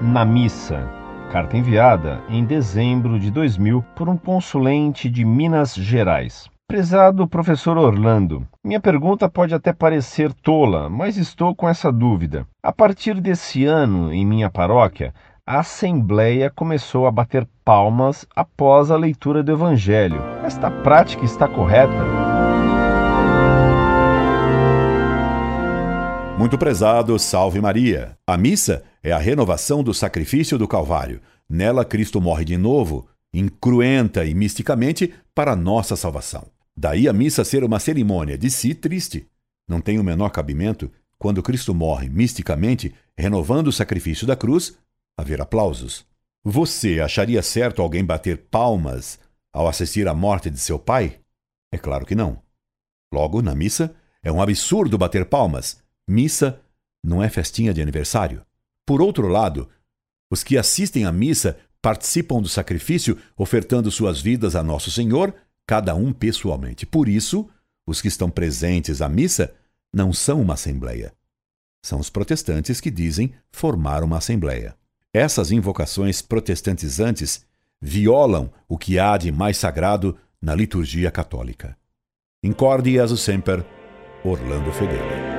na missa. Carta enviada em dezembro de 2000 por um consulente de Minas Gerais. Prezado professor Orlando, minha pergunta pode até parecer tola, mas estou com essa dúvida. A partir desse ano, em minha paróquia, a Assembleia começou a bater palmas após a leitura do Evangelho. Esta prática está correta? Muito prezado, salve Maria. A missa é a renovação do sacrifício do Calvário. Nela, Cristo morre de novo, incruenta e misticamente, para nossa salvação. Daí a missa ser uma cerimônia de si triste. Não tem o menor cabimento, quando Cristo morre misticamente, renovando o sacrifício da cruz, haver aplausos. Você acharia certo alguém bater palmas ao assistir à morte de seu pai? É claro que não. Logo, na missa, é um absurdo bater palmas. Missa não é festinha de aniversário. Por outro lado, os que assistem à missa participam do sacrifício, ofertando suas vidas a Nosso Senhor cada um pessoalmente. Por isso, os que estão presentes à missa não são uma assembleia. São os protestantes que dizem formar uma assembleia. Essas invocações protestantizantes violam o que há de mais sagrado na liturgia católica. Incorde Jesus Semper, Orlando Fedeli.